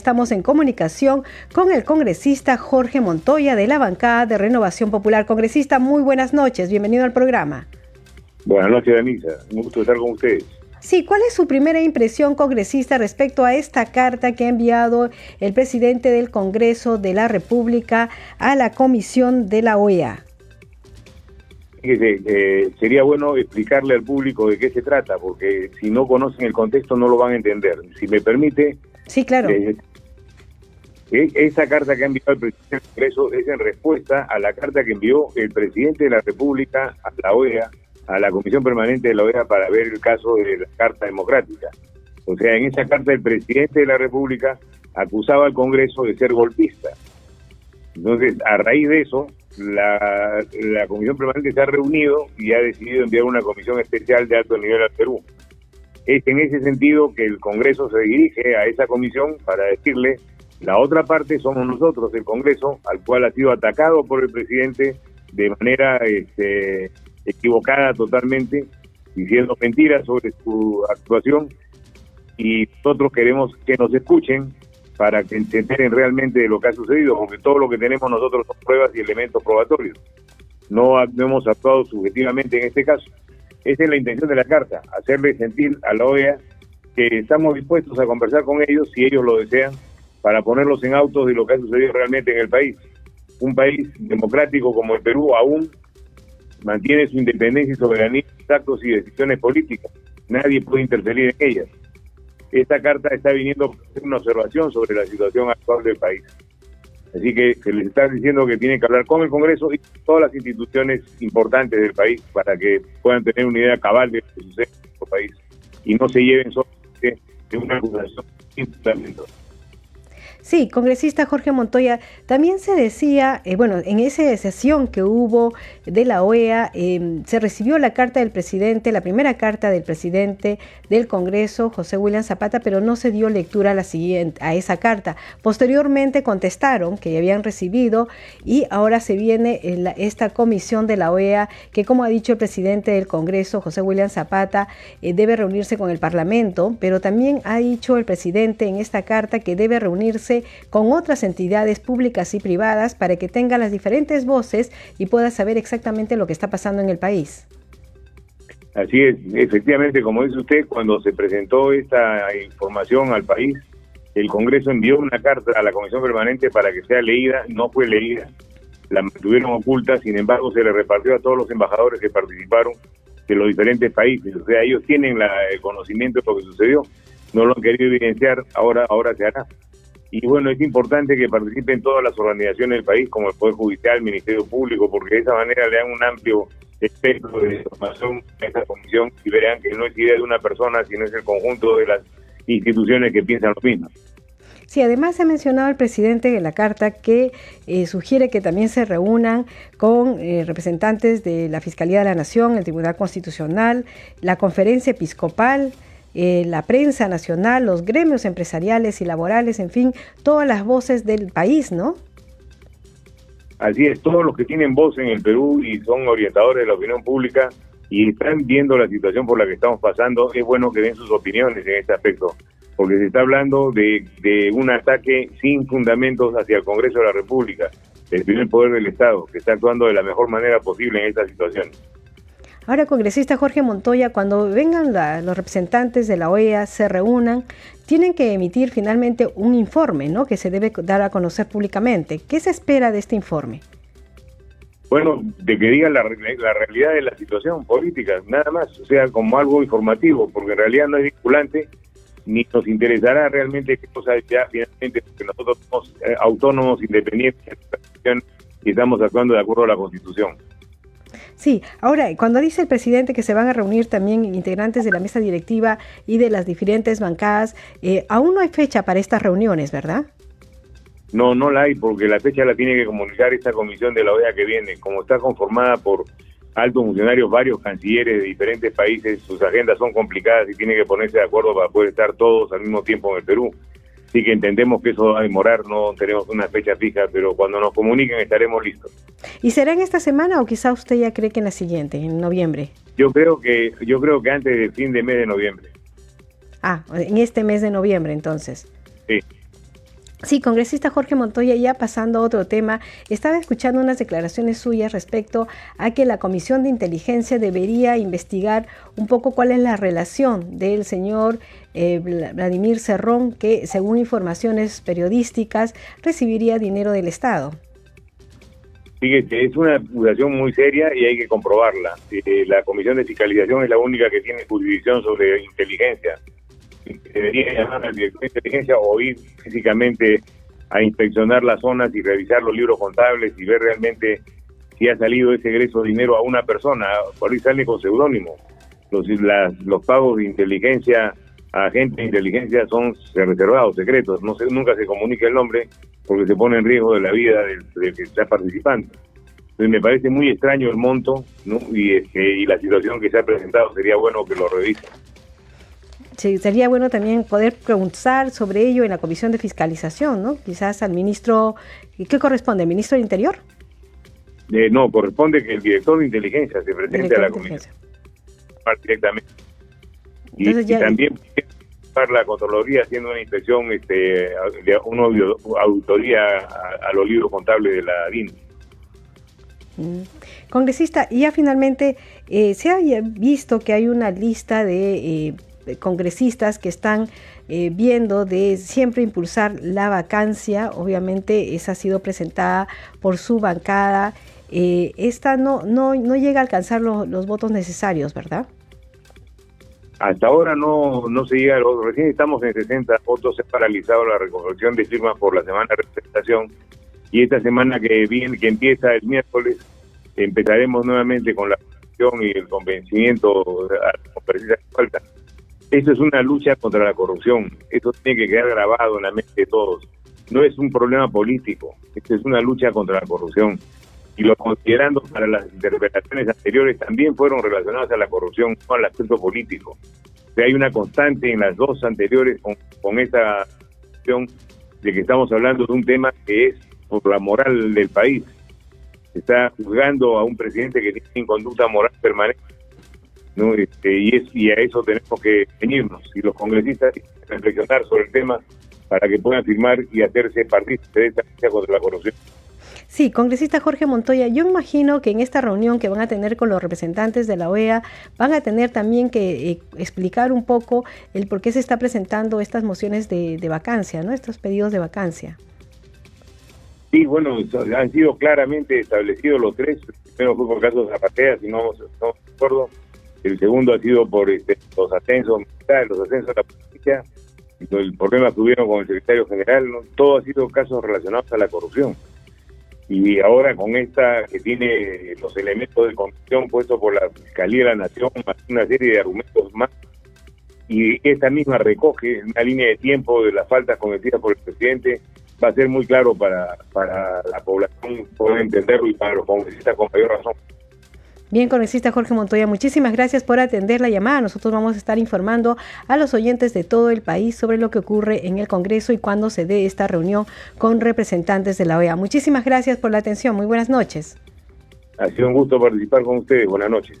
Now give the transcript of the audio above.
Estamos en comunicación con el congresista Jorge Montoya de la bancada de Renovación Popular. Congresista, muy buenas noches, bienvenido al programa. Buenas noches, Danisa. Un gusto estar con ustedes. Sí, ¿cuál es su primera impresión, congresista, respecto a esta carta que ha enviado el presidente del Congreso de la República a la Comisión de la OEA? Eh, sería bueno explicarle al público de qué se trata, porque si no conocen el contexto no lo van a entender. Si me permite, Sí, claro. Eh, esa carta que ha enviado el presidente del Congreso es en respuesta a la carta que envió el presidente de la República a la OEA, a la Comisión Permanente de la OEA para ver el caso de la Carta Democrática. O sea, en esa carta el presidente de la República acusaba al Congreso de ser golpista. Entonces, a raíz de eso, la, la Comisión Permanente se ha reunido y ha decidido enviar una comisión especial de alto nivel al Perú es en ese sentido que el Congreso se dirige a esa comisión para decirle, la otra parte somos nosotros, el Congreso, al cual ha sido atacado por el presidente de manera este, equivocada totalmente, diciendo mentiras sobre su actuación, y nosotros queremos que nos escuchen para que se enteren realmente de lo que ha sucedido, porque todo lo que tenemos nosotros son pruebas y elementos probatorios. No, no hemos actuado subjetivamente en este caso. Esa es la intención de la carta, hacerle sentir a la OEA que estamos dispuestos a conversar con ellos, si ellos lo desean, para ponerlos en autos de lo que ha sucedido realmente en el país. Un país democrático como el Perú aún mantiene su independencia y soberanía en actos y decisiones políticas. Nadie puede interferir en ellas. Esta carta está viniendo una observación sobre la situación actual del país. Así que se les está diciendo que tienen que hablar con el Congreso y todas las instituciones importantes del país para que puedan tener una idea cabal de lo que sucede en nuestro país y no se lleven solamente de una acusación sin. Sí, congresista Jorge Montoya, también se decía, eh, bueno, en esa sesión que hubo de la OEA, em, se recibió la carta del presidente, la primera carta del presidente del Congreso, José William Zapata, pero no se dio lectura a, la esa carta. Posteriormente contestaron que ya habían recibido y ahora se viene esta comisión de la OEA que, como ha dicho el presidente del Congreso, José William Zapata, eh, debe reunirse con el Parlamento, pero también ha dicho el presidente en esta carta que debe reunirse con otras entidades públicas y privadas para que tenga las diferentes voces y pueda saber exactamente lo que está pasando en el país. Así es, efectivamente, como dice usted, cuando se presentó esta información al país, el Congreso envió una carta a la Comisión Permanente para que sea leída, no fue leída, la mantuvieron oculta, sin embargo se le repartió a todos los embajadores que participaron de los diferentes países, o sea, ellos tienen el conocimiento de lo que sucedió, no lo han querido evidenciar, ahora, ahora se hará. Y bueno, es importante que participen todas las organizaciones del país, como el Poder Judicial, el Ministerio Público, porque de esa manera le dan un amplio espectro de información a esta comisión y verán que no es idea de una persona, sino es el conjunto de las instituciones que piensan lo mismo. Sí, además ha mencionado el presidente de la carta que eh, sugiere que también se reúnan con eh, representantes de la Fiscalía de la Nación, el Tribunal Constitucional, la Conferencia Episcopal, eh, la prensa nacional, los gremios empresariales y laborales, en fin, todas las voces del país, ¿no? Así es, todos los que tienen voz en el Perú y son orientadores de la opinión pública y están viendo la situación por la que estamos pasando, es bueno que den sus opiniones en este aspecto, porque se está hablando de, de un ataque sin fundamentos hacia el Congreso de la República, el primer poder del Estado, que está actuando de la mejor manera posible en esta situación. Ahora, congresista Jorge Montoya, cuando vengan los representantes de la OEA, se reúnan, tienen que emitir finalmente un informe, ¿no? Que se debe dar a conocer públicamente. ¿Qué se espera de este informe? Bueno, de que digan la, realidad de la situación política, nada más, o sea, como algo informativo, porque en realidad no es vinculante, ni nos interesará realmente qué cosa ya finalmente, porque nosotros somos eh, autónomos, independientes y estamos actuando de acuerdo a la Constitución. Sí, ahora, cuando dice el presidente que se van a reunir también integrantes de la mesa directiva y de las diferentes bancadas, eh, aún no hay fecha para estas reuniones, ¿verdad? No, no la hay, porque la fecha la tiene que comunicar esta comisión de la OEA que viene. Como está conformada por altos funcionarios, varios cancilleres de diferentes países, sus agendas son complicadas y tiene que ponerse de acuerdo para poder estar todos al mismo tiempo en el Perú. Así que entendemos que eso va a demorar, no tenemos una fecha fija, pero cuando nos comuniquen estaremos listos. ¿Y será en esta semana o quizá usted ya cree que en la siguiente, en noviembre? Yo creo que yo creo que antes del fin de mes de noviembre. Ah, en este mes de noviembre entonces. Sí. Sí, congresista Jorge Montoya, ya pasando a otro tema, estaba escuchando unas declaraciones suyas respecto a que la Comisión de Inteligencia debería investigar un poco cuál es la relación del señor eh, Vladimir Cerrón, que según informaciones periodísticas recibiría dinero del Estado. Fíjese, es una acusación muy seria y hay que comprobarla. Eh, la Comisión de Fiscalización es la única que tiene jurisdicción sobre inteligencia debería llamar al director de inteligencia o ir físicamente a inspeccionar las zonas y revisar los libros contables y ver realmente si ha salido ese egreso de dinero a una persona. Por ahí sale con seudónimo. Los, los pagos de inteligencia a agentes de inteligencia son reservados, secretos. No se, nunca se comunica el nombre porque se pone en riesgo de la vida del, que está participando. Entonces me parece muy extraño el monto ¿no? y, este, y la situación que se ha presentado. Sería bueno que lo revisen sería bueno también poder preguntar sobre ello en la comisión de fiscalización, ¿no? Quizás al ministro, ¿qué corresponde? ¿El ministro del Interior? Eh, no, corresponde que el director de inteligencia se presente a la comisión directamente. Y, también la Contraloría haciendo una inspección, este, una auditoría a, los libros contables de la DIN. Mm. Congresista, y ya finalmente eh, se ha visto que hay una lista de eh, congresistas que están eh, viendo de siempre impulsar la vacancia. Obviamente esa ha sido presentada por su bancada. Eh, esta no, no, no llega a alcanzar los votos necesarios, ¿verdad? Hasta ahora no, no se llega, recién estamos en 60 votos, se ha paralizado la recolección de firmas por la semana de representación y esta semana que viene, que empieza el miércoles, empezaremos nuevamente con la y el convencimiento a los congresistas que faltan esto es una lucha contra la corrupción. Esto tiene que quedar grabado en la mente de todos. No es un problema político. Esto es una lucha contra la corrupción. Y lo considerando para las interpretaciones anteriores también fueron relacionadas a la corrupción, no al aspecto político. O hay una constante en las dos anteriores con, con esta cuestión de que estamos hablando de un tema que es por la moral del país. Se está juzgando a un presidente que tiene conducta moral permanente ¿no? Este, y, es, y a eso tenemos que venirnos. Y los congresistas reflexionar sobre el tema para que puedan firmar y hacerse partícipes de esta lucha contra la corrupción. Sí, congresista Jorge Montoya, yo imagino que en esta reunión que van a tener con los representantes de la OEA van a tener también que eh, explicar un poco el por qué se está presentando estas mociones de, vacancia, ¿no? Estos pedidos de vacancia. Sí, bueno, han sido claramente establecidos los tres. Primero fue por caso de Zapatera, si no estamos de acuerdo el segundo ha sido por este, los ascensos militares, los ascensos a la policía, el problema que hubieron con el secretario general, todo ha sido casos relacionados a la corrupción. Y ahora con esta que tiene los elementos de corrupción puestos por la Fiscalía de la Nación, una serie de argumentos más, y esta misma recoge una línea de tiempo de las faltas cometidas por el presidente, va a ser muy claro para, para la población poder entenderlo y para los congresistas con mayor razón. Bien, congresista Jorge Montoya, muchísimas gracias por atender la llamada. Nosotros vamos a estar informando a los oyentes de todo el país sobre lo que ocurre en el Congreso y cuándo se dé esta reunión con representantes de la OEA. Muchísimas gracias por la atención. Muy buenas noches. Ha sido un gusto participar con ustedes. Buenas noches.